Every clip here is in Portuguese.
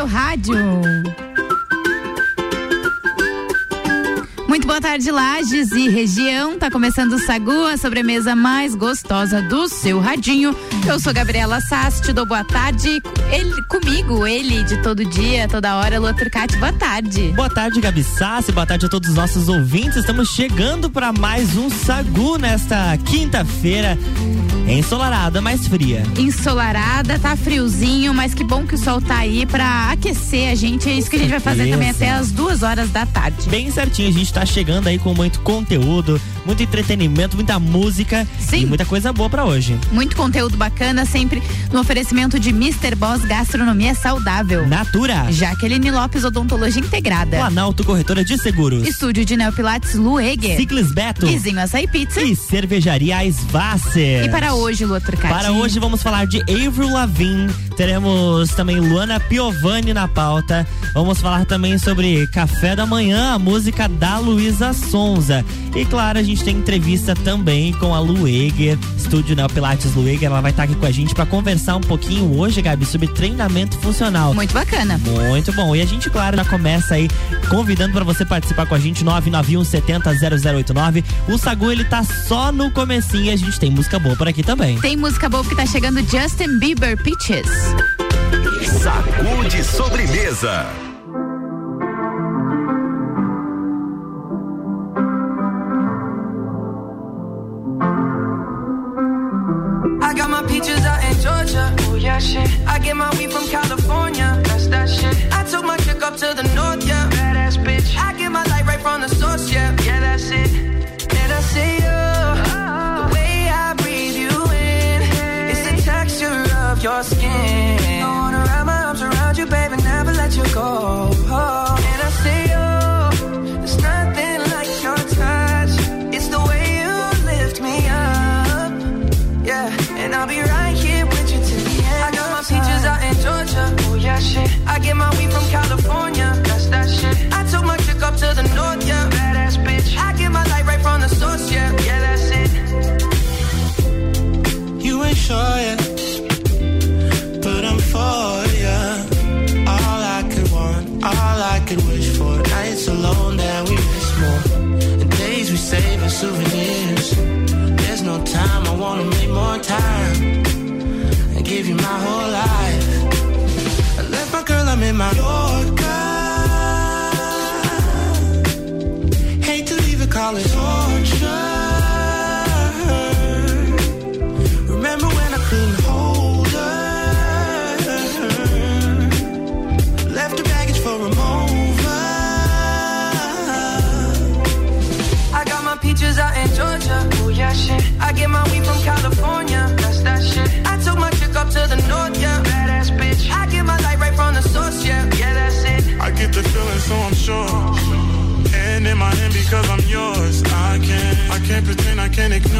seu rádio. Boa tarde, Lages e região. Tá começando o Sagu, a sobremesa mais gostosa do seu radinho. Eu sou Gabriela Sass, te dou boa tarde. Ele, comigo, ele de todo dia, toda hora, Lua Turcati, boa tarde. Boa tarde, Gabi Sassi, boa tarde a todos os nossos ouvintes. Estamos chegando para mais um Sagu nesta quinta-feira. Ensolarada, mais fria. Ensolarada, tá friozinho, mas que bom que o sol tá aí pra aquecer a gente. É isso que a gente vai fazer também até as duas horas da tarde. Bem certinho, a gente tá chegando aí com muito conteúdo, muito entretenimento, muita música Sim. e muita coisa boa para hoje. Muito conteúdo bacana, sempre no oferecimento de Mr. Boss Gastronomia Saudável. Natura. Jaqueline Lopes Odontologia Integrada. Planalto Corretora de Seguros. Estúdio de Neopilates Lueger. Ciclis Beto. Vizinho Açaí Pizza. E Cervejaria Svasser. E para hoje, Lua Turcati? Para hoje vamos falar de Avril Lavigne. Teremos também Luana Piovani na pauta. Vamos falar também sobre Café da Manhã, a música da Luísa Sonza. E claro, a gente tem entrevista também com a Lueger, estúdio Neo Pilates Lueger. Ela vai estar aqui com a gente para conversar um pouquinho hoje, Gabi, sobre treinamento funcional. Muito bacana. Muito bom. E a gente, claro, já começa aí convidando para você participar com a gente 991 70 0089. O Sagu ele tá só no comecinho e a gente tem música boa por aqui também. Tem música boa que tá chegando Justin Bieber Peaches. Sacude sobremesa. passion. I get my my girl, I'm in. Hate to leave it, call it torture. Remember when I couldn't hold her? Left her baggage for a mover. I got my peaches out in Georgia. Oh yeah, shit. I get my weed from California. And in my hand because I'm yours. I can't, I can't pretend, I can't ignore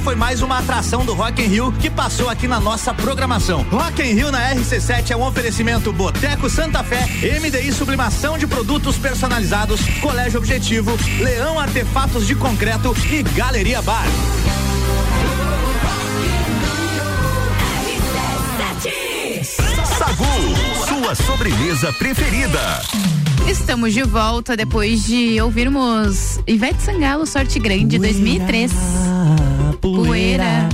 Essa foi mais uma atração do Rock in Rio que passou aqui na nossa programação. Rock in Rio na RC7 é um oferecimento Boteco Santa Fé, MDI Sublimação de Produtos Personalizados, Colégio Objetivo, Leão Artefatos de Concreto e Galeria Bar. Sagu, sua sobremesa preferida. Estamos de volta depois de ouvirmos Ivete Sangalo, Sorte Grande, poeira, 2003.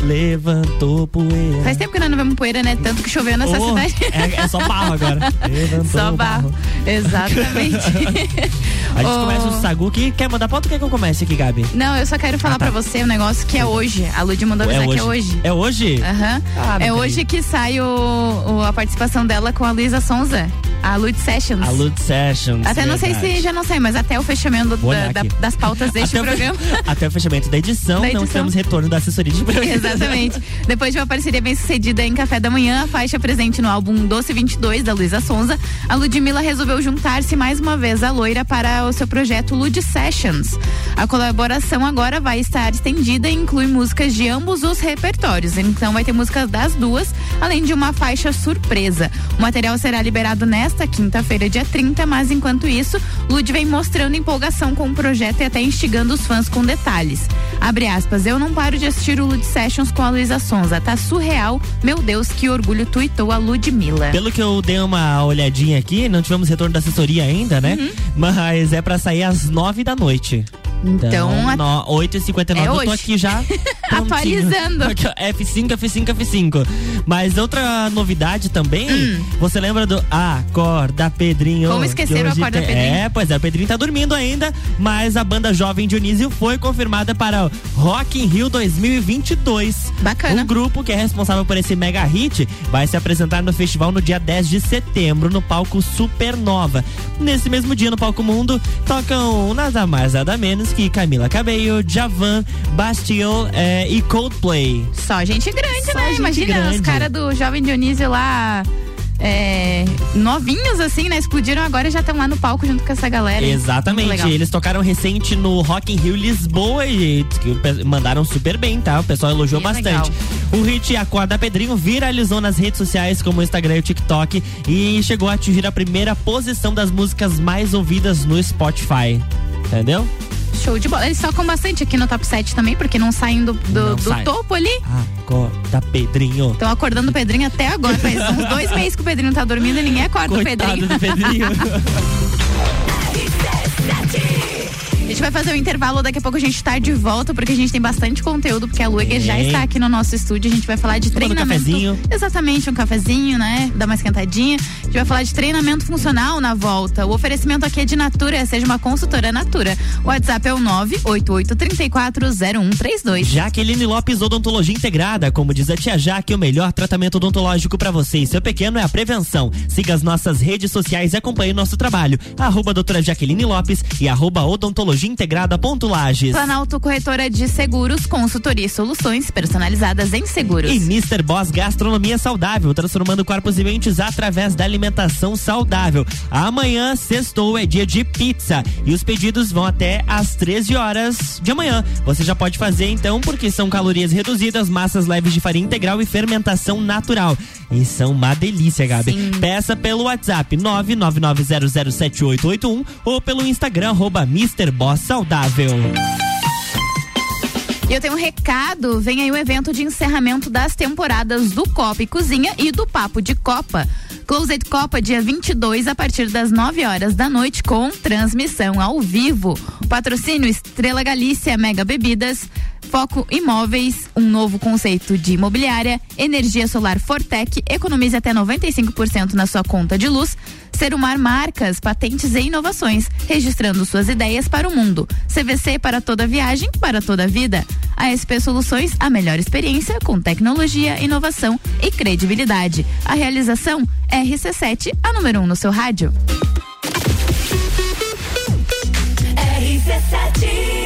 Levantou poeira. Faz tempo que nós não vemos poeira, né? Tanto que choveu nessa Oh, cidade. é, é só barro agora. Levantou Só barro. Exatamente. A gente Oh. começa o Sagu que quer mandar pauta? Quer que eu comece aqui, Gabi? Não, eu só quero falar Ah, tá. pra você um negócio que é hoje. A Lud mandou avisar que é hoje. É hoje? Aham. Ah, é hoje que sai o, o- a participação dela com a Luísa Sonza, a Lud Sessions. A Lud Sessions. Até não sei verdade. se já não sei, mas até o fechamento da- da- das pautas deste até programa. O, até o fechamento da edição, Da não edição. tivemos retorno da assessoria de programa. Exatamente. Depois de uma parceria bem sucedida em Café da Manhã, a faixa presente no álbum Doce 22 da Luísa Sonza, a Ludmilla resolveu juntar-se mais uma vez à loira para o seu projeto Lud Sessions. A colaboração agora vai estar estendida e inclui músicas de ambos os repertórios. Então vai ter músicas das duas, além de uma faixa surpresa. O material será liberado nesta quinta-feira, dia 30, mas enquanto isso, Lud vem mostrando empolgação com o projeto e até instigando os fãs com detalhes. Abre aspas, eu não paro de assistir o Lud Sessions com a Luísa Sonza. Tá surreal. Meu Deus, que orgulho, tuitou a Ludmilla. Pelo que eu dei uma olhadinha aqui, não tivemos retorno da assessoria ainda, né? Uhum. Mas é pra sair às nove da noite. Então, no, 8h59 É eu tô aqui já. Atualizando. Aqui, ó, F5, F5, F5. Mas outra novidade também, você lembra do Acorda Pedrinho? Hum. Como esquecer que o Acorda tem- Pedrinho? É, pois é, o Pedrinho tá dormindo ainda, mas a banda Jovem Dionísio foi confirmada para o Rock in Rio 2022. Bacana. O grupo que é responsável por esse mega hit vai se apresentar no festival no dia 10 de setembro, no palco Supernova. Nesse mesmo dia, no palco Mundo, tocam nada mais, nada menos que Camila Cabello, Javan, Bastille eh, e Coldplay. Só gente grande, Só né? gente Imagina grande. os caras do Jovem Dionísio lá. é, novinhos assim, né? Explodiram agora e já estão lá no palco junto com essa galera. Exatamente. legal. Eles tocaram recente no Rock in Rio Lisboa e mandaram super bem, tá? O pessoal elogiou bastante. O hit Acorda Pedrinho viralizou nas redes sociais como o Instagram e o TikTok e chegou a atingir a primeira posição das músicas mais ouvidas no Spotify. Entendeu? Show de bola. Eles tocam bastante aqui no top 7 também, porque não saem do, do, Não do saem. topo ali. Acorda Pedrinho. Estão acordando o Pedrinho até agora. Faz uns dois meses que o Pedrinho tá dormindo e ninguém acorda o Coitado Pedrinho. do Pedrinho. A gente vai fazer um intervalo, daqui a pouco a gente tá de volta, porque a gente tem bastante conteúdo, porque a Lueger já está aqui no nosso estúdio. A gente vai falar de Tomando um treinamento. cafezinho. Exatamente, um cafezinho, né? Dar uma esquentadinha. A gente vai falar de treinamento funcional na volta. O oferecimento aqui é de Natura, seja uma consultora Natura. O WhatsApp é o 988340132. Jaqueline Lopes Odontologia Integrada, como diz a tia Jaque, o melhor tratamento odontológico para você e seu pequeno é a prevenção. Siga as nossas redes sociais e acompanhe nosso trabalho. Arroba doutora Jaqueline Lopes e arroba odontologia integrada ponto Lages. Planalto Corretora de Seguros, consultoria e soluções personalizadas em seguros. E Mr. Boss Gastronomia Saudável, transformando corpos e mentes através da alimentação saudável. Amanhã, sextou, é dia de pizza. E os pedidos vão até às 13 horas de amanhã. Você já pode fazer então, porque são calorias reduzidas, massas leves de farinha integral e fermentação natural. E são uma delícia, Gabi. Sim. Peça pelo WhatsApp 999007881 ou pelo Instagram, arroba Mr. Boss Saudável. E eu tenho um recado, vem aí o evento de encerramento das temporadas do Copa e Cozinha e do Papo de Copa. Closet Copa dia 22 a partir das 9 horas da noite com transmissão ao vivo. Patrocínio Estrela Galícia Mega Bebidas, Foco Imóveis, um novo conceito de imobiliária, energia solar Fortec, economize até 95% na sua conta de luz. Serumar Marcas, patentes e inovações, registrando suas ideias para o mundo. CVC para toda viagem, para toda vida. ASP Soluções, a melhor experiência com tecnologia, inovação e credibilidade. A realização RC7, a número 1 um no seu rádio. Se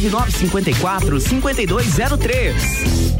9954 5203.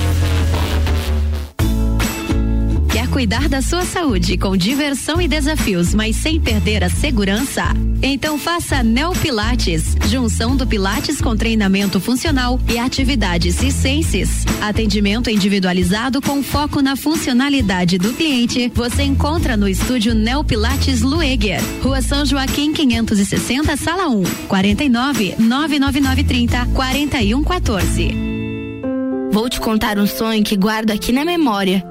Cuidar da sua saúde com diversão e desafios, mas sem perder a segurança? Então faça Neo Pilates, junção do Pilates com treinamento funcional e atividades circenses. Atendimento individualizado com foco na funcionalidade do cliente. Você encontra no estúdio Neo Pilates Lueger, Rua São Joaquim 560, Sala 1, 49 99930 4114. Vou te contar um sonho que guardo aqui na memória.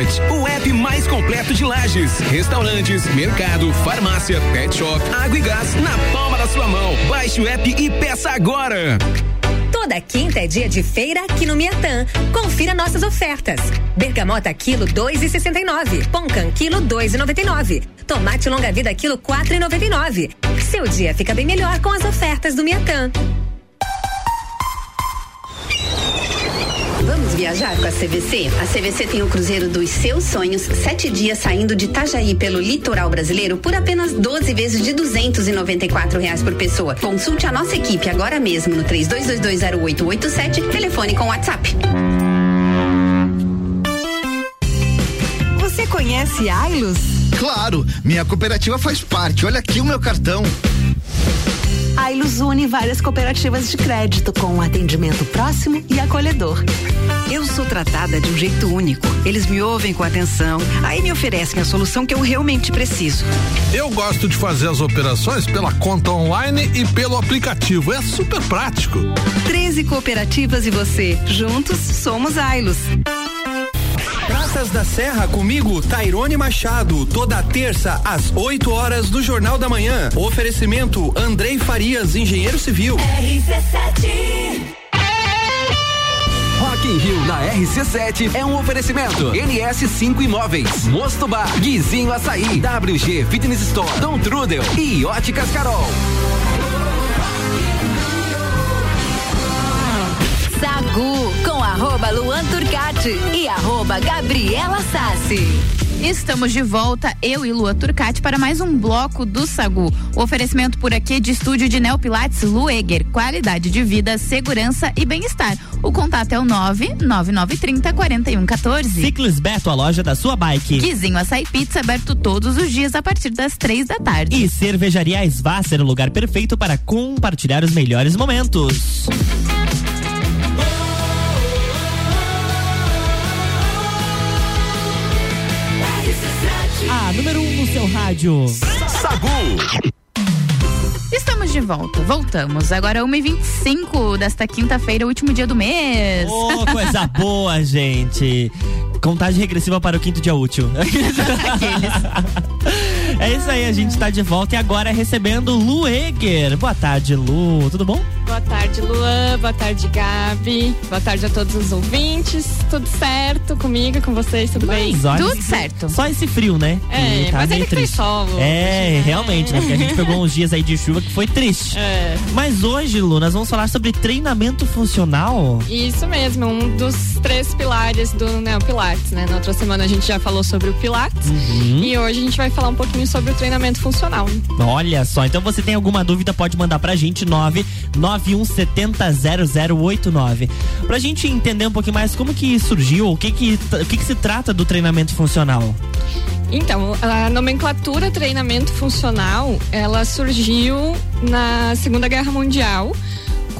Munch, o app mais completo de lajes, restaurantes, mercado, farmácia, pet shop, água e gás na palma da sua mão. Baixe o app e peça agora. Toda quinta é dia de feira aqui no Miatã. Confira nossas ofertas. Bergamota quilo dois e sessenta e nove. Pãocan quilo dois e noventa e nove. Tomate longa vida quilo quatro e noventa e nove. Seu dia fica bem melhor com as ofertas do Miatã. Viajar com a CVC? A CVC tem o cruzeiro dos seus sonhos, sete dias saindo de Itajaí pelo litoral brasileiro por apenas 12 vezes de duzentos e noventa e quatro reais por pessoa. Consulte a nossa equipe agora mesmo no três dois dois dois zero oito oito sete, telefone com WhatsApp. Você conhece Ailos? Claro, minha cooperativa faz parte. Olha aqui o meu cartão. A Ilus une várias cooperativas de crédito com um atendimento próximo e acolhedor. Eu sou tratada de um jeito único. Eles me ouvem com atenção, aí me oferecem a solução que eu realmente preciso. Eu gosto de fazer as operações pela conta online e pelo aplicativo. É super prático. 13 cooperativas e você. Juntos somos Ailos. Praças da Serra comigo, Tairone Machado, toda terça às 8 horas do Jornal da Manhã. Oferecimento Andrei Farias, engenheiro civil. RC7 In Rio na RC7 é um oferecimento. NS5 Imóveis, Mosto Bar, Guizinho Açaí, WG Fitness Store, Dom Trudel e Óticas Carol. Sagu com arroba Luan Turcati e arroba Gabriela Sassi. Estamos de volta, eu e Lua Turcati, para mais um bloco do Sagu. O oferecimento por aqui é de estúdio de Neopilates Lueger. Qualidade de vida, segurança e bem-estar. O contato é o 99930 4114. Ciclis Beto, a loja da sua bike. Guizinho Açaí Pizza, aberto todos os dias a partir das três da tarde. E Cervejaria Svasser, o lugar perfeito para compartilhar os melhores momentos. Seu rádio. Sagu. Estamos de volta, voltamos. Agora 1h25 desta quinta-feira, último dia do mês. Oh, coisa boa, gente. Contagem regressiva para o quinto dia útil. é isso aí, a gente está de volta e agora recebendo Lu Eger. Boa tarde, Lu. Tudo bom? Boa tarde, Luan. Boa tarde, Gabi. Boa tarde a todos os ouvintes. Tudo certo comigo, com vocês? Tudo bem? Mas olha, Tudo certo. Só esse frio, né? É, Que tá mas ainda que tem triste. sol. É, hoje, realmente, né? Porque a gente pegou uns dias aí de chuva que foi triste. É. Mas hoje, Lu, nós vamos falar sobre treinamento funcional. Isso mesmo, um dos três pilares do Neopilates, né? Na outra semana a gente já falou sobre o Pilates Uhum. e hoje a gente vai falar um pouquinho sobre o treinamento funcional. Olha só, então você tem alguma dúvida, pode mandar pra gente 991700089. Pra gente entender um pouquinho mais como que surgiu, o que que, o que que se trata do treinamento funcional. Então, a nomenclatura treinamento funcional, ela surgiu na Segunda Guerra Mundial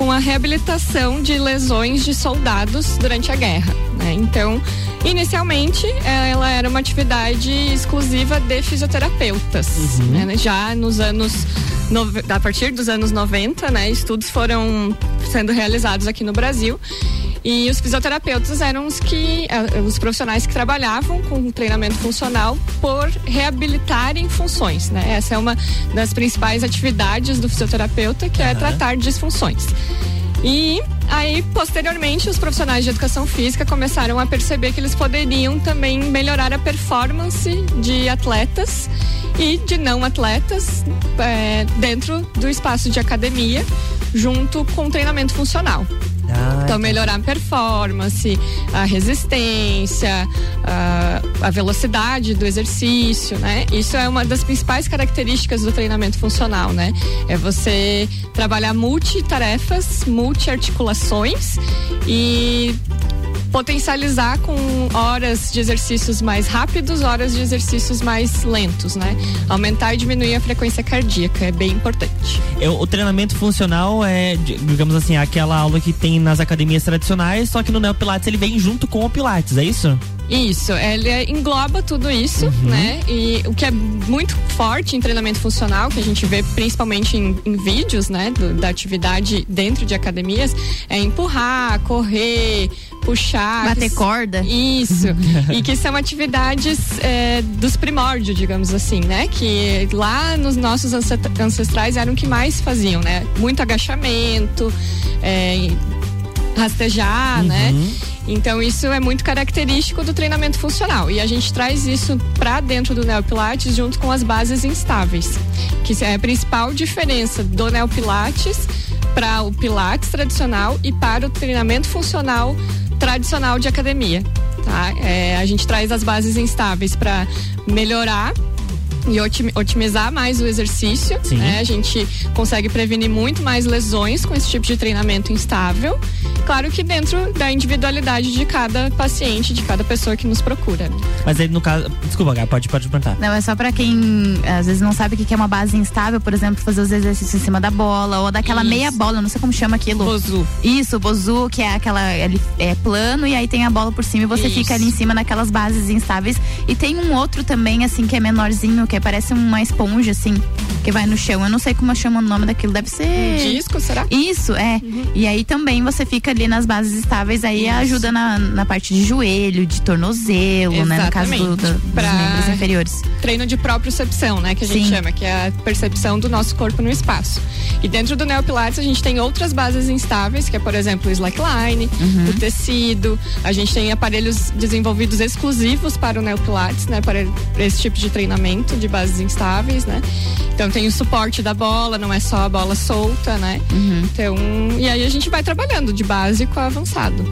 com a reabilitação de lesões de soldados durante a guerra. né? Então, inicialmente, ela era uma atividade exclusiva de fisioterapeutas. né? Já nos anos nove- a partir dos anos 90, né, estudos foram sendo realizados aqui no Brasil. E os fisioterapeutas eram os que eh, os profissionais que trabalhavam com treinamento funcional por reabilitarem funções, né? Essa é uma das principais atividades do fisioterapeuta, que é tratar disfunções. E aí, posteriormente, os profissionais de educação física começaram a perceber que eles poderiam também melhorar a performance de atletas e de não atletas eh, dentro do espaço de academia, junto com treinamento funcional. Então, melhorar a performance, a resistência, a, a velocidade do exercício, né? Isso é uma das principais características do treinamento funcional, né? É você trabalhar multitarefas, multiarticulações e potencializar com horas de exercícios mais rápidos, horas de exercícios mais lentos, né? Aumentar e diminuir a frequência cardíaca é bem importante. Eu- o treinamento funcional é, di- digamos assim, aquela aula que tem nas academias tradicionais, só que no Neo Pilates ele vem junto com o Pilates, é isso? Isso, ele é- engloba tudo isso, né? E o que é muito forte em treinamento funcional, que a gente vê principalmente em, em vídeos, né, do- da atividade dentro de academias, é empurrar, correr, puxar. Bater que- corda. Isso. e que são atividades é, dos primórdios, digamos assim, né? Que lá nos nossos ancestrais eram o que mais faziam, né? Muito agachamento, é, rastejar, né? Então isso é muito característico do treinamento funcional e a gente traz isso para dentro do Neopilates junto com as bases instáveis, que é a principal diferença do Neopilates para o Pilates tradicional e para o treinamento funcional tradicional de academia. Tá? É, a gente traz as bases instáveis para melhorar e otim- otimizar mais o exercício. Sim. né? A gente consegue prevenir muito mais lesões com esse tipo de treinamento instável. Claro que dentro da individualidade de cada paciente, de cada pessoa que nos procura. né? Mas aí no caso. Desculpa, Gabi, pode, pode perguntar. Não, é só pra quem às vezes não sabe o que que é uma base instável, por exemplo, fazer os exercícios em cima da bola, ou daquela Isso. meia bola, não sei como chama aquilo. Bozu. Isso, bozu, que é aquela. Ele é plano e aí tem a bola por cima e você Isso. fica ali em cima naquelas bases instáveis. E tem um outro também, assim, que é menorzinho, que parece uma esponja, assim, que vai no chão. Eu não sei como chama o nome daquilo, deve ser. Disco, será? Isso, é. E aí também você fica ali nas bases estáveis, aí Isso. ajuda na, na parte de joelho, de tornozelo, né? No caso do, Exatamente. do- dos Pra- membros inferiores. treino de propriocepção, né? Que a gente Sim. chama, que é a percepção do nosso corpo no espaço. E dentro do Neopilates a gente tem outras bases instáveis, que é, por exemplo, o slackline, Uhum. o tecido. A gente tem aparelhos desenvolvidos exclusivos para o Neopilates, né? Para esse tipo de treinamento de bases instáveis, né? Então tem o suporte da bola, não é só a bola solta, né? Uhum. Então, e aí a gente vai trabalhando de básico a avançado.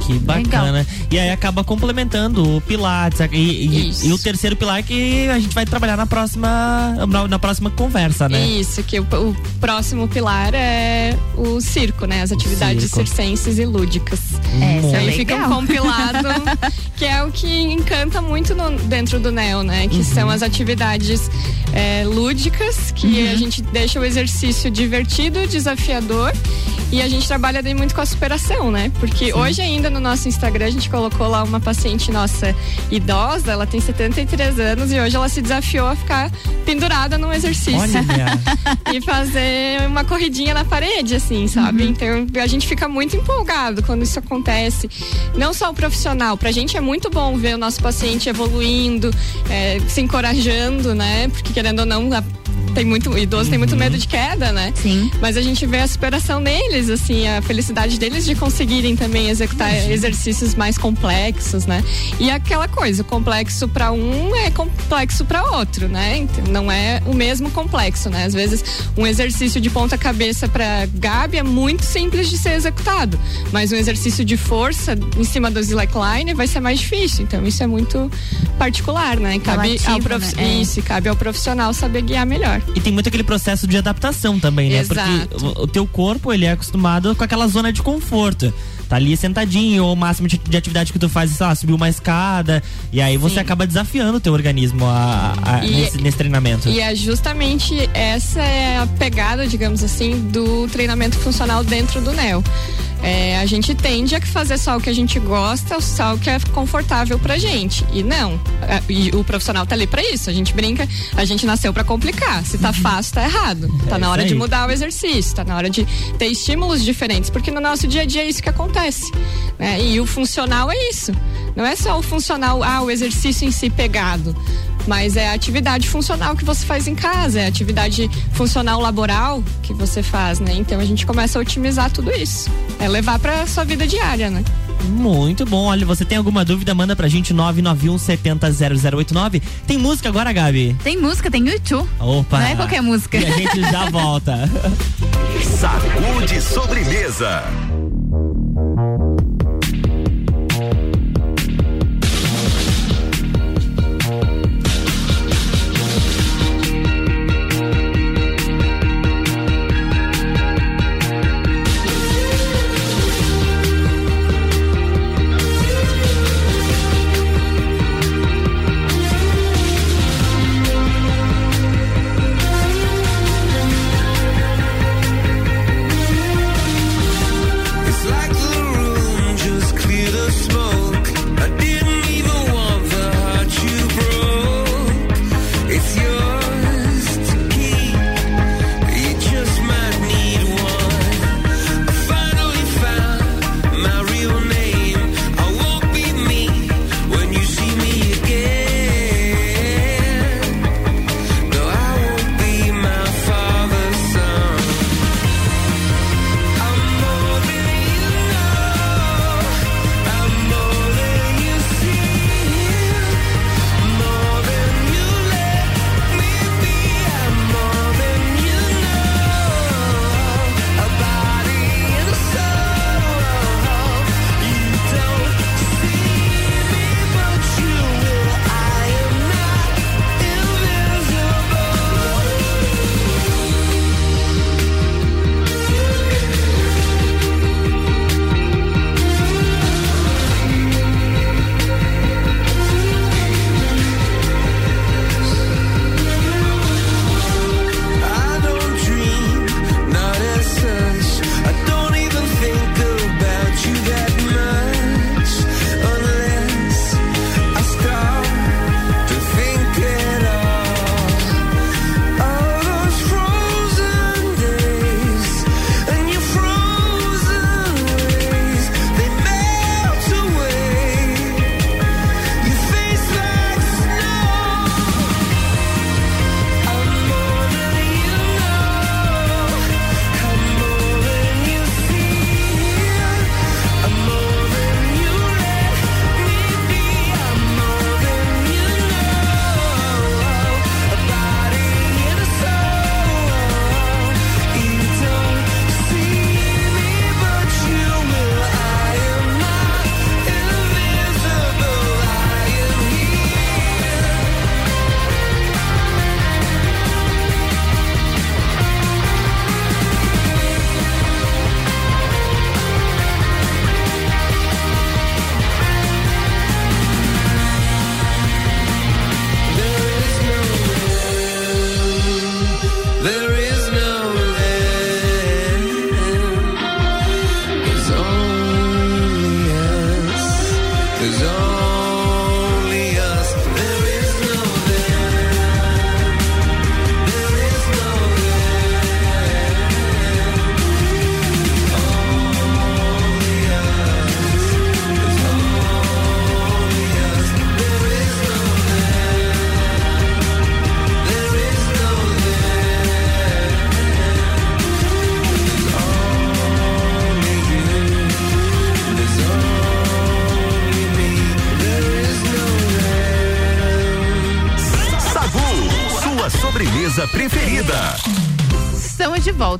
Que bacana. E aí acaba complementando o Pilates e, e, e, o terceiro pilar que a gente vai trabalhar na próxima na, na próxima conversa, né? Isso, que o, o, próximo pilar é o circo, né? As atividades circo. circenses e lúdicas. É, isso aí fica um compilado que é o que encanta muito no, dentro do NEO, né? Que uhum. são as atividades é, lúdicas, que uhum. a gente deixa o exercício divertido, desafiador e a gente trabalha daí muito com a superação, né? Porque Sim. hoje ainda no nosso Instagram a gente colocou lá uma paciente nossa idosa, ela tem 73 anos e hoje ela se desafiou a ficar pendurada num exercício. e fazer uma corridinha na parede, assim, sabe? Uhum. Então a gente fica muito empolgado quando isso acontece. Não só o profissional, pra gente é muito bom ver o nosso paciente evoluindo, é, se encorajando, né? Porque querendo ou não, tem muito, idoso uhum. tem muito uhum. medo de queda, né? Sim. Mas a gente vê a superação deles, assim, a felicidade deles de conseguirem também executar uhum. exercícios mais complexos, né? E aquela coisa, o complexo para um é complexo para outro, né? Então, não é o mesmo complexo, né? Às vezes um exercício de ponta cabeça para Gabi é muito simples de ser executado, mas um exercício de força em cima do slackline vai ser mais difícil. Então isso é muito particular, né? Cabe Relativo, ao prof... né? É. Isso, cabe ao profissional saber guiar melhor. E tem muito aquele processo de adaptação também, né? Exato. Porque o, o teu corpo, ele é acostumado com aquela zona de conforto tá ali sentadinho, ou o máximo de, de, atividade que tu faz, sei lá, subir uma escada. E aí você Sim. acaba desafiando o teu organismo a, a e, nesse, nesse, treinamento. E é justamente essa é a pegada, digamos assim, do treinamento funcional dentro do NEO. É, a gente tende a fazer só o que a gente gosta, só o que é confortável pra gente. E não. É, e o profissional tá ali pra isso. A gente brinca, a gente nasceu pra complicar. Se tá fácil, tá errado. Tá é na hora de mudar o exercício, tá na hora de ter estímulos diferentes, porque no nosso dia a dia é isso que acontece. Né? E o funcional é isso. Não é só o funcional, ah, o exercício em si pegado mas é a atividade funcional que você faz em casa, é a atividade funcional laboral que você faz, né? Então a gente começa a otimizar tudo isso. É levar para sua vida diária, né? Muito bom. Olha, você tem alguma dúvida? Manda pra gente 991 70 0089. Tem música agora, Gabi? Tem música, tem YouTube. Opa! Não é qualquer música. E a gente já volta. Sacude sobremesa. Cause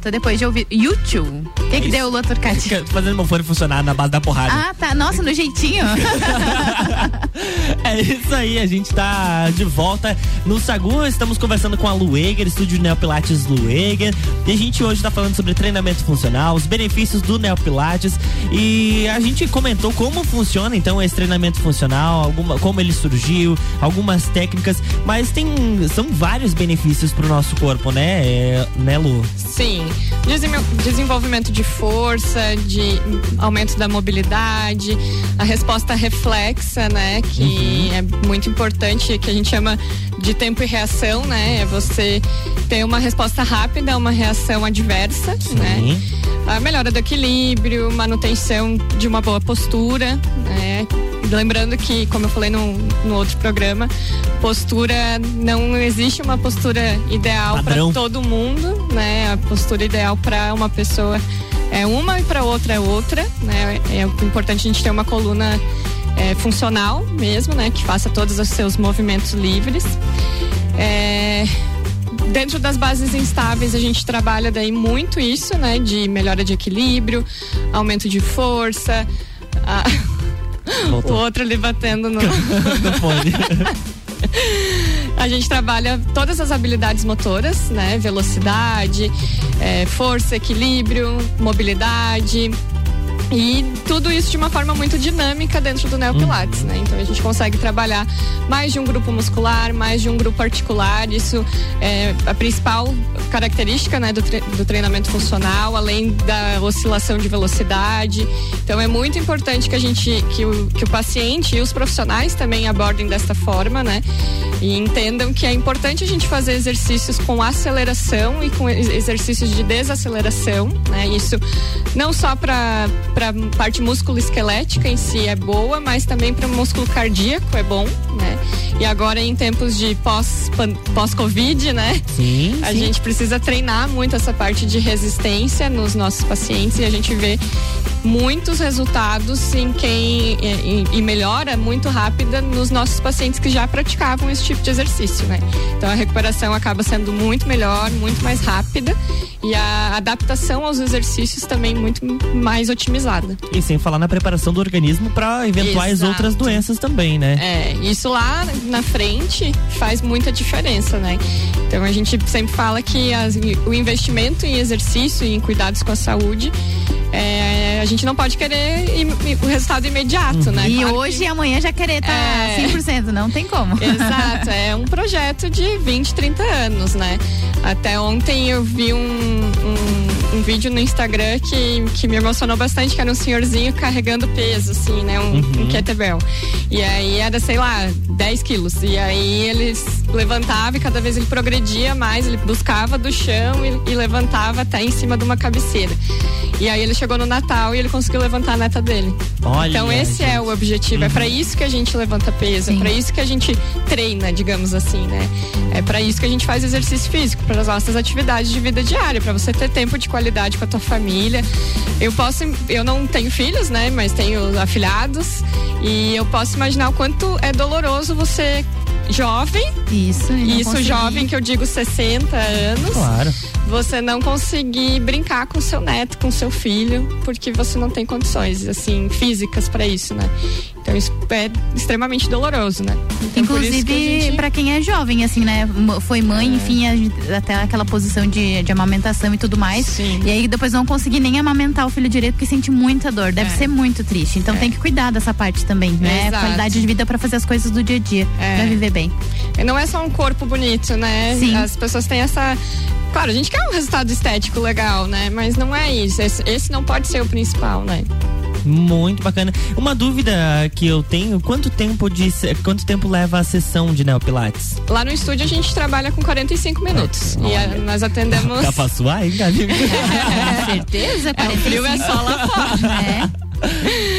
volta depois de ouvir YouTube. O que, que deu, Lua Turcati? Fazendo meu fone funcionar na base da porrada. Ah, tá. Nossa, no jeitinho. É isso aí, a gente tá de volta no Sagu. Estamos conversando com a Lueger, estúdio Neopilates Lueger. E a gente hoje tá falando sobre treinamento funcional, os benefícios do Neopilates. E a gente comentou como funciona então esse treinamento funcional, alguma, como ele surgiu, algumas técnicas. Mas tem. São vários benefícios pro nosso corpo, né, é, né, Lu? Sim, desenvolvimento de força, de aumento da mobilidade, a resposta reflexa, né, que é muito importante, que a gente chama de tempo e reação, né, é você ter uma resposta rápida a uma reação adversa, né, a melhora do equilíbrio, manutenção de uma boa postura, né, Lembrando que, como eu falei no, no outro programa, postura não existe uma postura ideal para todo mundo, né? A postura ideal para uma pessoa é uma e para outra é outra, né? É importante a gente ter uma coluna é, funcional mesmo, né? Que faça todos os seus movimentos livres. É, Dentro das bases instáveis, a gente trabalha daí muito isso, né? De melhora de equilíbrio, aumento de força. a- o outro ali batendo no. No fone. A gente trabalha todas as habilidades motoras, né? Velocidade, eh, força, equilíbrio, mobilidade. E tudo isso de uma forma muito dinâmica dentro do Neopilates, né? Então a gente consegue trabalhar mais de um grupo muscular, mais de um grupo articular. Isso é a principal característica né, do, tre- do treinamento funcional, além da oscilação de velocidade. Então é muito importante que a gente, que o, que o paciente e os profissionais também abordem desta forma, né? E entendam que é importante a gente fazer exercícios com aceleração e com ex- exercícios de desaceleração, né? Isso não só para para parte músculo-esquelética em si é boa, mas também para o músculo cardíaco é bom, né? E agora em tempos de pós pan- pós-covid, né? Sim. A sim. gente precisa treinar muito essa parte de resistência nos nossos pacientes e a gente vê muitos resultados em quem e, e- e melhora muito rápida nos nossos pacientes que já praticavam esse tipo de exercício, né? Então a recuperação acaba sendo muito melhor, muito mais rápida e a adaptação aos exercícios também muito mais otimizada. E sem falar na preparação do organismo para eventuais Exato. outras doenças também, né? É, isso lá na frente faz muita diferença, né? Então a gente sempre fala que as- o investimento em exercício e em cuidados com a saúde, é, a gente não pode querer o resultado imediato, né? E Claro que- hoje e amanhã já querer estar É. 100%, não tem como. Exato, é um projeto de 20, 30 anos, né? Até ontem eu vi um, um, um vídeo no Instagram que, que me emocionou bastante, que era um senhorzinho carregando peso, assim, né? Um, um kettlebell. E aí era, sei lá, 10 quilos. E aí ele levantava e cada vez ele progredia mais, ele buscava do chão e, e levantava até em cima de uma cabeceira. E aí ele chegou no Natal e ele conseguiu levantar a neta dele. Olha, então esse é o objetivo, é para isso que a gente levanta peso, é para isso que a gente treina, digamos assim, né? É para isso que a gente faz exercício físico, para as nossas atividades de vida diária, para você ter tempo de qualidade com a tua família. Eu posso, eu não tenho filhos, né, mas tenho afilhados e eu posso imaginar o quanto é doloroso você jovem, isso, e isso jovem que eu digo 60 anos, Claro. você não conseguir brincar com seu neto, com seu filho, porque você não tem condições, assim, físicas para isso, né? Então isso é extremamente doloroso, né? Então, isso que a Inclusive, gente- pra quem é jovem, assim, né? Foi mãe, enfim, a gente- até aquela posição de, de amamentação e tudo mais. E aí depois não conseguir nem amamentar o filho direito porque sente muita dor. Deve É. ser muito triste. Então É. tem que cuidar dessa parte também, né? Exato. Qualidade de vida pra fazer as coisas do dia a dia, É. pra viver bem. E Não é só um corpo bonito, né? Sim. As pessoas têm essa. Claro, a gente quer um resultado estético legal, né? Mas não é isso. Esse, esse não pode ser o principal, né? Muito bacana. Uma dúvida que eu tenho, quanto tempo de quanto tempo leva a sessão de neopilates? Lá no estúdio a gente trabalha com 45 minutos. E a- nós atendemos. Dá pra suar, hein, Gabi? certeza? É, o frio é só lá fora. É.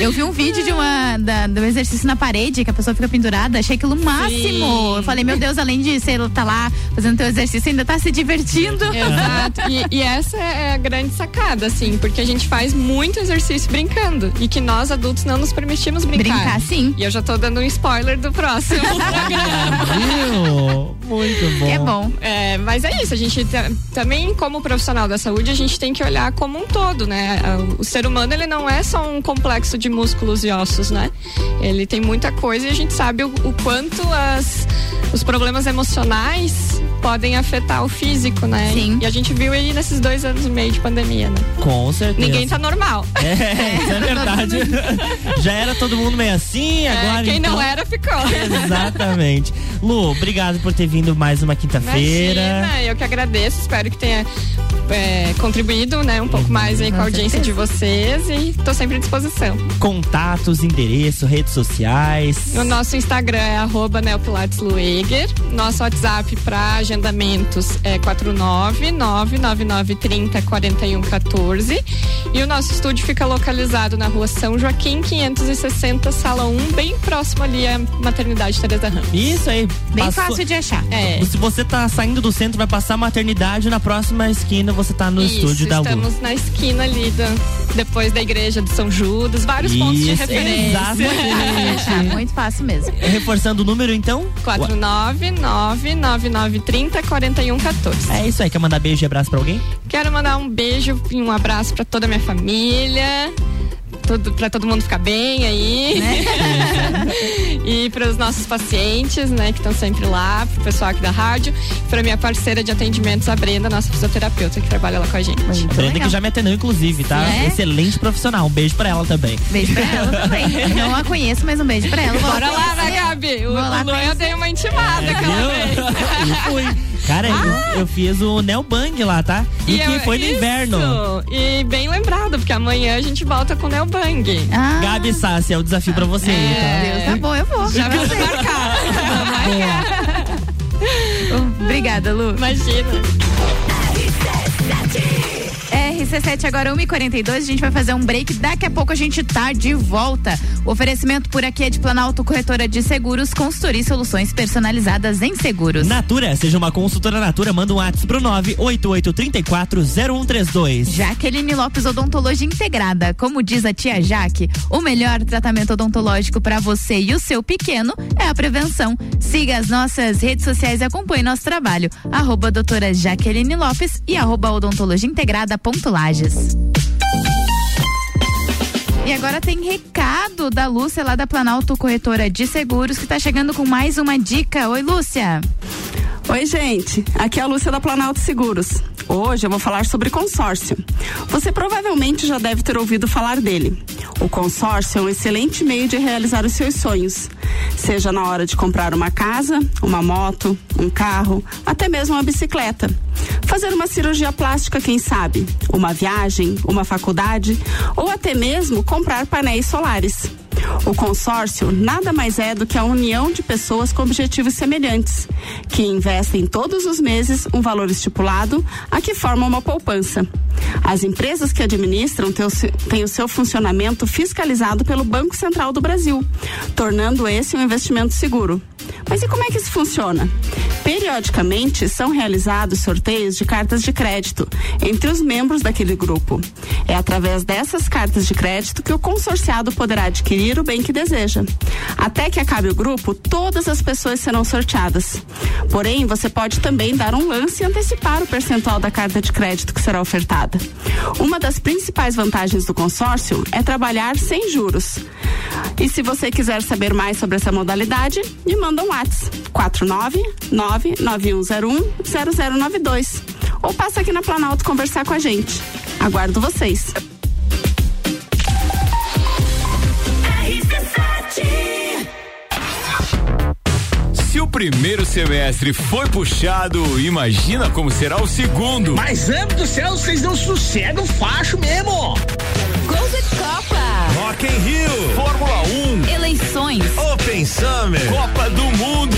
Eu vi um vídeo de uma da- do exercício na parede, que a pessoa fica pendurada, achei aquilo o máximo. Eu falei, meu Deus, além de você tá lá fazendo teu exercício, ainda tá se divertindo. Exato. E, e essa é a grande sacada, assim, porque a gente faz muito exercício brincando. E que nós adultos não nos permitimos brincar. Brincar, sim. E eu já tô dando um spoiler do próximo programa. Muito bom. É bom. É, mas é isso, a gente ta- também, como profissional da saúde, a gente tem que olhar como um todo, né? O ser humano, ele não é só um complexo de músculos e ossos, né? Ele tem muita coisa e a gente sabe o, o quanto as, os problemas emocionais podem afetar o físico, né? Sim. E a gente viu aí nesses dois anos e meio de pandemia, né? Com certeza. Ninguém tá normal. É, isso é verdade. Já era todo mundo meio assim, agora. É, quem então... não era, ficou. Exatamente. Lu, obrigado por ter vindo mais uma quinta-feira. Eu que agradeço, espero que tenha é, contribuído, né, um pouco mais aí com a audiência de vocês e tô sempre à disposição. Contatos, endereço, redes sociais. O nosso Instagram é arroba neopilateslueger, nosso WhatsApp para agendamentos é 49999304114 e o nosso estúdio fica localizado na rua São Joaquim 560, sala 1, bem próximo ali à maternidade Teresa Ramos. Isso aí. Bem passou- fácil de achar. É. Se você tá saindo do centro, vai passar a maternidade, na próxima esquina você tá no Isso, estúdio da Lu. estamos na esquina ali, da- depois da igreja de São Judas, vários pontos de Isso, referência. exatamente. Tá muito fácil mesmo. Reforçando o número, então? 499-9930-4114. É isso aí. Quer mandar beijo e abraço pra alguém? Quero mandar um beijo e um abraço pra toda a minha família. Todo, pra todo mundo ficar bem aí. e para os nossos pacientes, né, que estão sempre lá, pro pessoal aqui da rádio, pra minha parceira de atendimentos, a Brenda, nossa fisioterapeuta que trabalha lá com a gente. Brenda que já me atendeu, inclusive, tá? É? Excelente profissional. Um beijo pra ela também. Beijo pra ela também. Não a conheço, mas um beijo pra ela. Bora lá, né. Gabi? O, Vou lá o Luan eu conhecer. dei uma intimada aquela vez. Eu fui. Cara, eu, eu fiz o Neo Bang lá, tá? E, que eu- foi no isso. inverno. E bem lembrado, porque amanhã a gente volta com o Neo Bang. Ah, Gabi Sassi, é o desafio pra você, É. tá? Deus, tá bom, eu vou. Já vamos sei. marcar. Obrigada, Lu. Imagina. RC7 agora 1h42, a gente vai fazer um break. Daqui a pouco a gente tá de volta. O oferecimento por aqui é de Planalto Corretora de Seguros, consultoria e soluções personalizadas em seguros. Natura, seja uma consultora Natura, manda um WhatsApp pro 988340132. Jaqueline Lopes Odontologia Integrada. Como diz a tia Jaque, o melhor tratamento odontológico para você e o seu pequeno é a prevenção. Siga as nossas redes sociais e acompanhe nosso trabalho. Arroba doutora Jaqueline Lopes e arroba odontologia Lages. E agora tem recado da Lúcia lá da Planalto Corretora de Seguros que está chegando com mais uma dica. Oi, Lúcia. Oi, gente. Aqui é a Lúcia da Planalto Seguros. Hoje eu vou falar sobre consórcio. Você provavelmente já deve ter ouvido falar dele. O consórcio é um excelente meio de realizar os seus sonhos, seja na hora de comprar uma casa, uma moto, um carro, até mesmo uma bicicleta. Fazer uma cirurgia plástica, quem sabe? Uma viagem, uma faculdade ou até mesmo comprar painéis solares. O consórcio nada mais é do que a união de pessoas com objetivos semelhantes, que investem todos os meses um valor estipulado a que forma uma poupança. As empresas que administram têm o seu funcionamento fiscalizado pelo Banco Central do Brasil, tornando esse um investimento seguro. Mas e como é que isso funciona? Periodicamente são realizados sorteios de cartas de crédito entre os membros daquele grupo. É através dessas cartas de crédito que o consorciado poderá adquirir o bem que deseja. Até que acabe o grupo, todas as pessoas serão sorteadas. Porém, você pode também dar um lance e antecipar o percentual da carta de crédito que será ofertada. Uma das principais vantagens do consórcio é trabalhar sem juros. E se você quiser saber mais sobre essa modalidade, me manda um WhatsApp 49991010092 ou passa aqui na Planalto conversar com a gente. Aguardo vocês. Se o primeiro semestre foi puxado, imagina como será o segundo. Mas, amo do céu, vocês não sossegam facho mesmo. Gol de Copa! Rock Rock in Rio, Fórmula 1, Eleições, Open Summer, Copa do Mundo.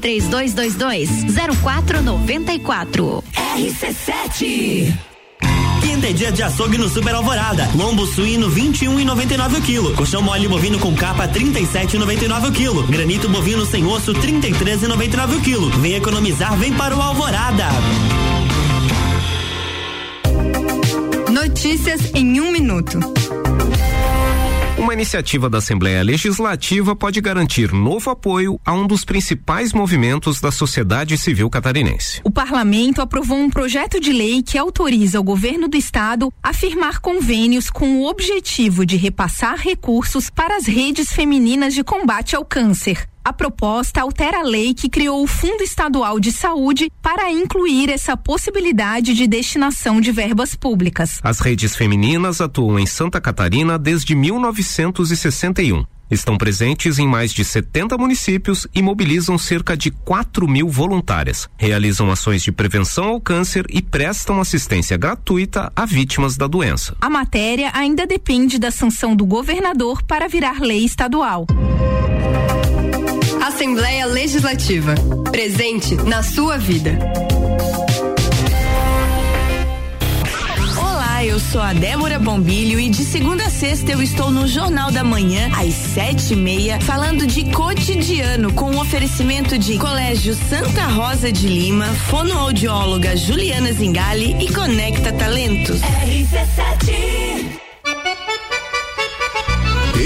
3222 0494. RC7 Quinta é dia de açougue no Super Alvorada. Lombo suíno 21,99 o quilo. Colchão mole bovino com capa 37,99 o quilo. Granito bovino sem osso 33,99 o quilo. Vem economizar, vem para o Alvorada. Notícias em um minuto. Uma iniciativa da Assembleia Legislativa pode garantir novo apoio a um dos principais movimentos da sociedade civil catarinense. O parlamento aprovou um projeto de lei que autoriza o governo do estado a firmar convênios com o objetivo de repassar recursos para as redes femininas de combate ao câncer. A proposta altera a lei que criou o Fundo Estadual de Saúde para incluir essa possibilidade de destinação de verbas públicas. As redes femininas atuam em Santa Catarina desde 1961. Estão presentes em mais de 70 municípios e mobilizam cerca de 4 mil voluntárias. Realizam ações de prevenção ao câncer e prestam assistência gratuita a vítimas da doença. A matéria ainda depende da sanção do governador para virar lei estadual. Assembleia Legislativa. Presente na sua vida. Olá, eu sou a Débora Bombilho e de segunda a sexta eu estou no Jornal da Manhã, às sete e meia, falando de cotidiano, com o oferecimento de Colégio Santa Rosa de Lima, fonoaudióloga Juliana Zingali e Conecta Talentos. RC7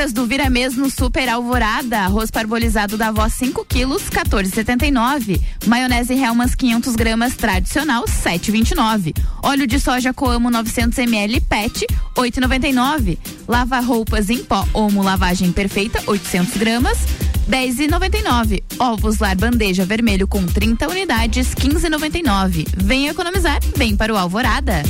Ofertas do Vira Mesmo Super Alvorada. Arroz parbolizado da avó 5 quilos, 14,79. Maionese Hellmann's 500 gramas tradicional, 7,29. Óleo de soja Coamo 900 ml PET, 8,99. Lava roupas em pó Omo lavagem perfeita, 800 gramas. 10,99. Ovos lar bandeja vermelho com 30 unidades, 15,99. Vem economizar, vem para o Alvorada.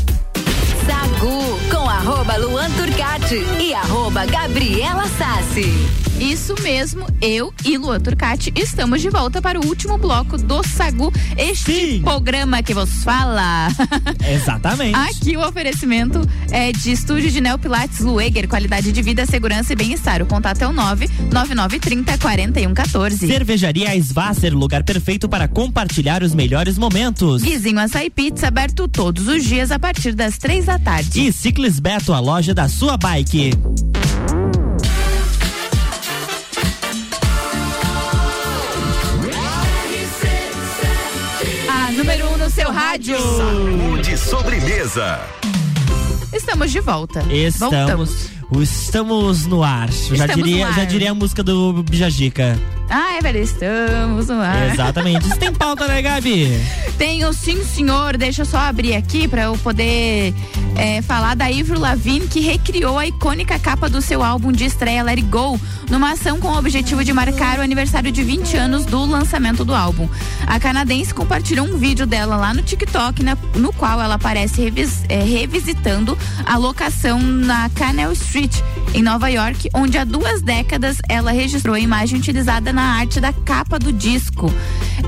Sagu com arroba Luan Turcati e arroba Gabriela Sassi. Isso mesmo, eu e Luan Turcati estamos de volta para o último bloco do Sagu, este programa que vos fala. Exatamente. Aqui o oferecimento é de estúdio de Neopilates Lueger, qualidade de vida, segurança e bem-estar. O contato é o 99930 4114. Cervejaria Svasser, lugar perfeito para compartilhar os melhores momentos. Guizinho Açaí Pizza, aberto todos os dias a partir das três da tarde. E Ciclis Beto, a loja da sua bike. No seu rádio. De sobremesa. Estamos de volta. Estamos. Voltamos. Estamos no ar. Eu já Estamos diria, no ar. já diria a música do Bijajica. Ah, é verdade, estamos no ar. Exatamente. Isso tem pauta, né, Gabi? Tenho sim, senhor. Deixa eu só abrir aqui para eu poder é, falar da Ivro Lavigne, que recriou a icônica capa do seu álbum de estreia Let It Go, numa ação com o objetivo de marcar o aniversário de 20 anos do lançamento do álbum. A canadense compartilhou um vídeo dela lá no TikTok, na- no qual ela aparece revis- é, revisitando a locação na Canal Street, em Nova York, onde há duas décadas ela registrou a imagem utilizada na arte da capa do disco.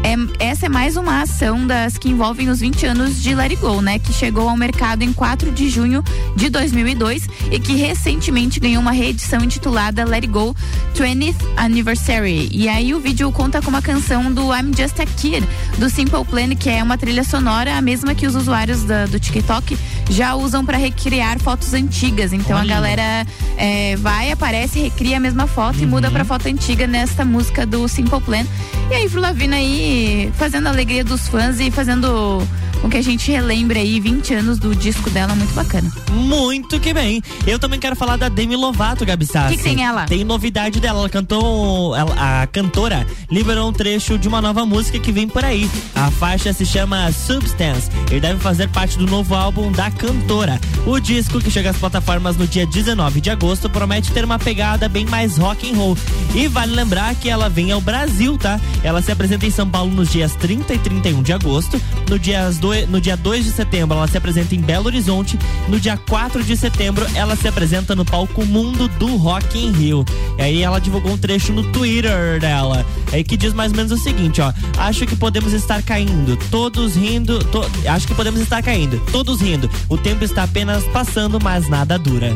É, essa é mais uma ação das que envolvem os 20 anos de Go, né? Que chegou ao mercado em 4 de junho de 2002 e que recentemente ganhou uma reedição intitulada Let It Go 20th Anniversary. E aí o vídeo conta com uma canção do I'm Just a Kid, do Simple Plan, que é uma trilha sonora, a mesma que os usuários da- do TikTok já usam para recriar fotos antigas. Então a Olha. galera é, vai, aparece, recria a mesma foto e muda pra foto antiga nesta música do Simple Plan. E aí, Fru Lavina aí fazendo a alegria dos fãs e fazendo com que a gente relembre aí 20 anos do disco dela, muito bacana. Muito que bem. Eu também quero falar da Demi Lovato, Gabi Sassi. Que que tem ela? Tem novidade dela. Ela cantou. ela- a cantora liberou um trecho de uma nova música que vem por aí. A faixa se chama Substance e deve fazer parte do novo álbum da cantora. O disco, que chega às plataformas no dia 19 de agosto, promete ter uma pegada bem mais rock and roll. E vale lembrar que ela vem ao Brasil, tá? Ela se apresenta em São Paulo nos dias 30 e 31 de agosto. No, dias do, no dia 2 de setembro, ela se apresenta em Belo Horizonte. No dia 4 de setembro, ela se apresenta no palco Mundo do Rock in Rio. E aí ela divulgou um trecho no Twitter dela. Aí que diz mais ou menos o seguinte, ó. Acho que podemos estar caindo, todos rindo. to- acho que podemos estar caindo, todos rindo. O tempo está apenas passando, mas nada dura.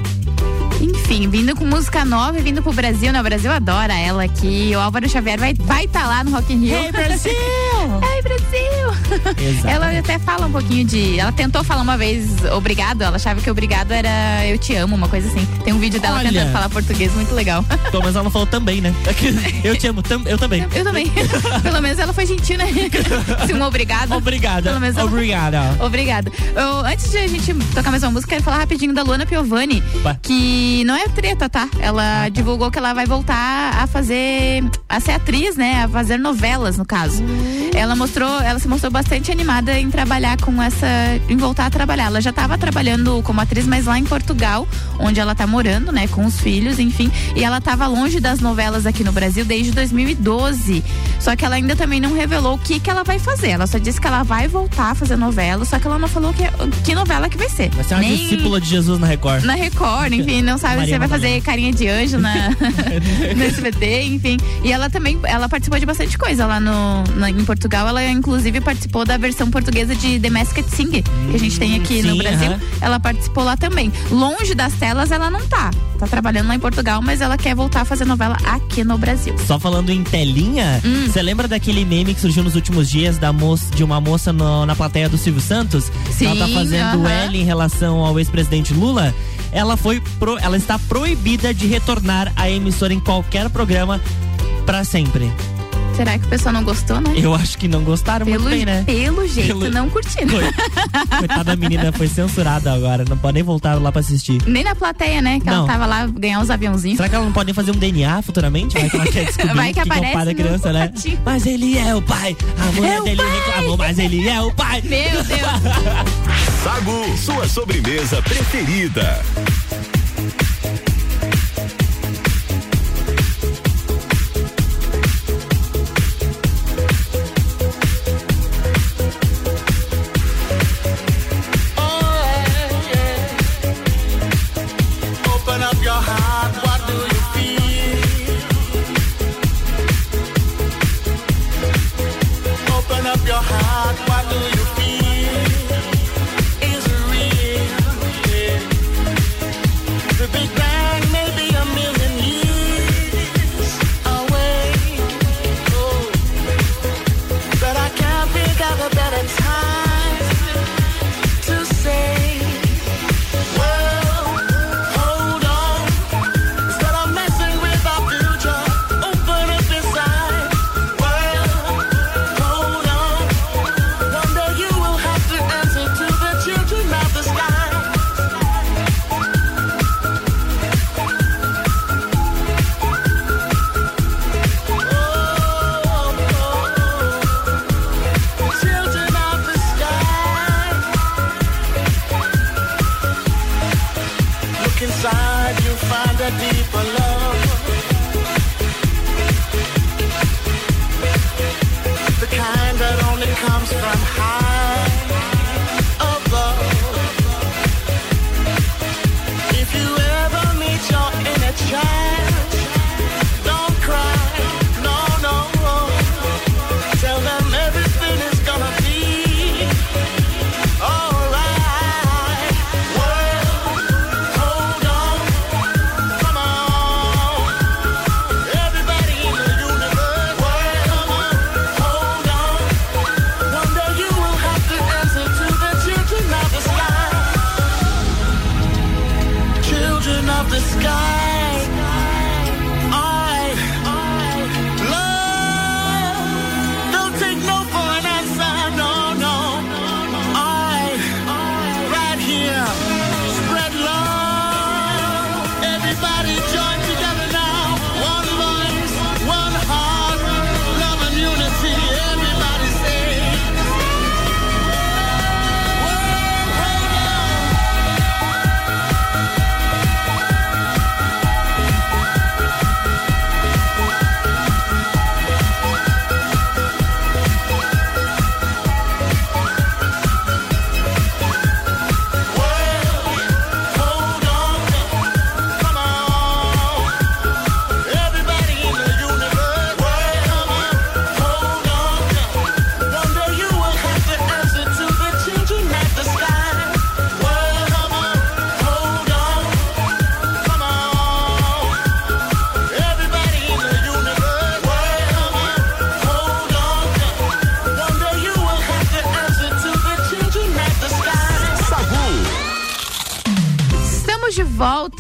Enfim, vindo com música nova e vindo pro Brasil, né? O Brasil adora ela aqui. O Álvaro Xavier vai estar vai tá lá no Rock in Rio. Hey, Brasil! Hey, Brasil! Exatamente. Ela até fala um pouquinho de. Ela tentou falar uma vez obrigado. Ela achava que obrigado era eu te amo, uma coisa assim. Tem um vídeo dela Olha. tentando falar português muito legal. Mas ela não falou também, né? Eu te amo, tam- eu também. Eu também. Pelo menos ela foi gentil, né? Se um obrigado. Obrigada. Pelo menos ela- Obrigada. Obrigada. Eu, antes de a gente tocar mais uma música, quero falar rapidinho da Luana Piovani, que não é treta, tá? Ela divulgou que ela vai voltar a fazer, a ser atriz, né? A fazer novelas, no caso. Ela mostrou, ela se mostrou bastante animada em trabalhar com essa, em voltar a trabalhar. Ela já estava trabalhando como atriz, mas lá em Portugal, onde ela tá morando, né? Com os filhos, enfim. E ela tava longe das novelas aqui no Brasil desde 2012. Só que ela ainda também não revelou o que que ela vai fazer. Ela só disse que ela vai voltar a fazer novela, só que ela não falou que, que novela que vai ser. Vai ser uma Nem discípula de Jesus na Record. na Record, enfim, não sabe Maria se vai Madalena. fazer carinha de anjo na, no SBT, enfim. E ela também, ela participou de bastante coisa lá no, na- em Portugal. Ela, inclusive, participou da versão portuguesa de The Masked Singer, que a gente tem aqui no sim, Brasil. aham. Ela participou lá também. Longe das telas, ela não tá. Tá trabalhando lá em Portugal, mas ela quer voltar a fazer novela aqui no Brasil. Só falando em telinha, Hum. você lembra daquele meme que surgiu nos últimos dias da moça, de uma moça no- na plateia do Silvio Santos? Sim, ela tá fazendo aham. L em relação ao ex-presidente Lula. Ela foi pro- ela está proibida de retornar à emissora em qualquer programa pra sempre. Será que o pessoal não gostou, né? Eu acho que não gostaram Pelo, muito bem, né? pelo jeito, jeito, não curtindo. Coitada da menina, foi censurada agora. Não pode nem voltar lá pra assistir. Nem na plateia, né? Que Não. ela tava lá ganhar uns aviãozinhos. Será que ela não pode nem fazer um DNA futuramente? Vai que ela quer descobrir Vai que o que, que é o pai aparece da criança, né? patinho. Mas ele é o pai. A mulher É dele pai. reclamou, mas ele é o pai. Meu Deus. Sagu, sua sobremesa preferida.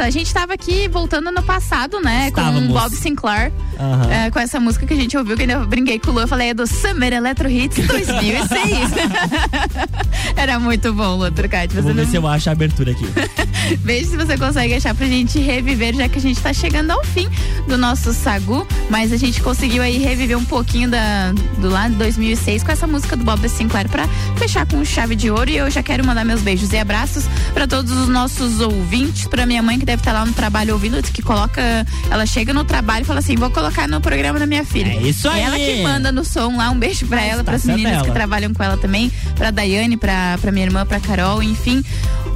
A gente estava aqui voltando no passado, né? Com Estávamos. o Bob Sinclair. Aham. é, com essa música que a gente ouviu, que eu brinquei com o Lu. Eu falei, é do Summer Electro Hits 2006. Era muito bom, Lu Trucati. Vamos ver não... se eu acho a abertura aqui. Veja se você consegue achar pra gente reviver, já que a gente tá chegando ao fim do nosso Sagu, mas a gente conseguiu aí reviver um pouquinho da, do lá de 2006 com essa música do Bob Sinclair pra fechar com chave de ouro e eu já quero mandar meus beijos e abraços pra todos os nossos ouvintes, pra minha mãe que deve estar lá no trabalho ouvindo, que coloca, ela chega no trabalho e fala assim, vou colocar no programa da minha filha. É isso aí. Ela que manda no som lá, um beijo pra ela, pras tá meninas que trabalham com ela também, pra Daiane, pra, pra minha irmã, pra Carol, enfim.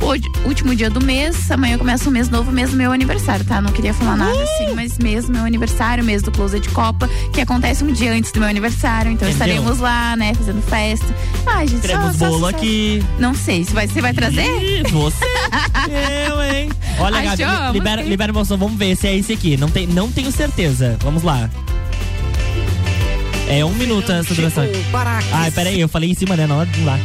Hoje, último dia do mês, amanhã começa um mês novo, mês do meu aniversário, tá? Não queria falar nada assim, mas mês do meu aniversário, mês do Closet Copa, que acontece um dia antes do meu aniversário, então Entendeu? estaremos lá, né, fazendo festa. Ai, gente, Teremos só, só bolo sucesso. aqui. Não sei, se vai, você vai trazer? Ih, Você. eu, hein? Olha, Gabi, Achou? li- libera, libera emoção. Vamos ver se é esse aqui. Não, tem, não tenho certeza. Vamos lá. É um minuto essa duração. Ai, peraí, eu falei em cima, né? Na hora de lá.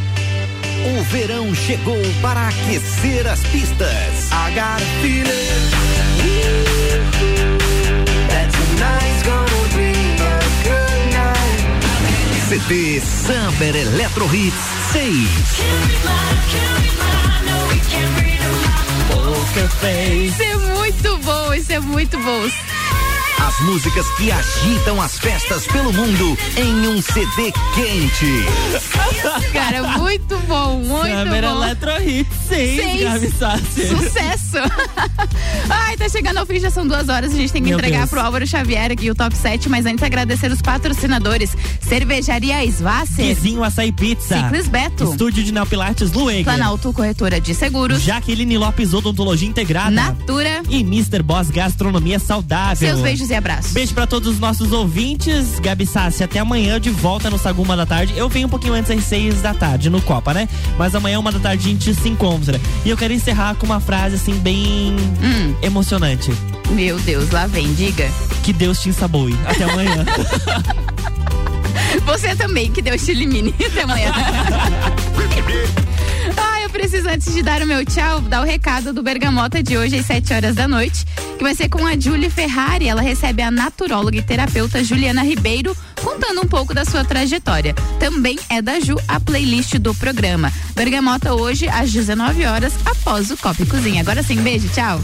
O verão chegou para aquecer as pistas. A feeling. CT Summer Electro Hits seis. Isso é muito bom, isso é muito bom. As músicas que agitam as festas pelo mundo em um CD quente. Cara, muito bom, muito Summer bom. Electro Hit 6, Seis. Gabi Sassi. Sucesso! Ai, tá chegando ao fim, já são duas horas. A gente tem que Meu entregar Deus. pro Álvaro Xavier aqui o top 7, mas antes agradecer os patrocinadores: Cervejaria Svasser, Vizinho Açaí Pizza. Ciclis Beto. Estúdio de Neopilates Lueger. Planalto Corretora de Seguros, Jaqueline Lopes Odontologia Integrada. Natura E Mr. Boss Gastronomia Saudável. Seus beijos e abraços. Beijo pra todos os nossos ouvintes. Gabi Sassi, até amanhã de volta no Saguma da Tarde. Eu venho um pouquinho antes às seis da tarde no Copa, né? Mas amanhã, uma da tarde, a gente se encontra. E eu quero encerrar com uma frase assim, bem Hum. emocionante. Meu Deus, lá vem, diga. Que Deus te ensaboe. Até amanhã. Você também, que Deus te elimine. Até amanhã. Ah, eu preciso, antes de dar o meu tchau, dar o recado do Bergamota de hoje às 7 horas da noite, que vai ser com a Julie Ferrari. Ela recebe a naturóloga e terapeuta Juliana Ribeiro, contando um pouco da sua trajetória. Também é da Ju a playlist do programa. Bergamota hoje às 19 horas, após o Copa e Cozinha. Agora sim, beijo, tchau.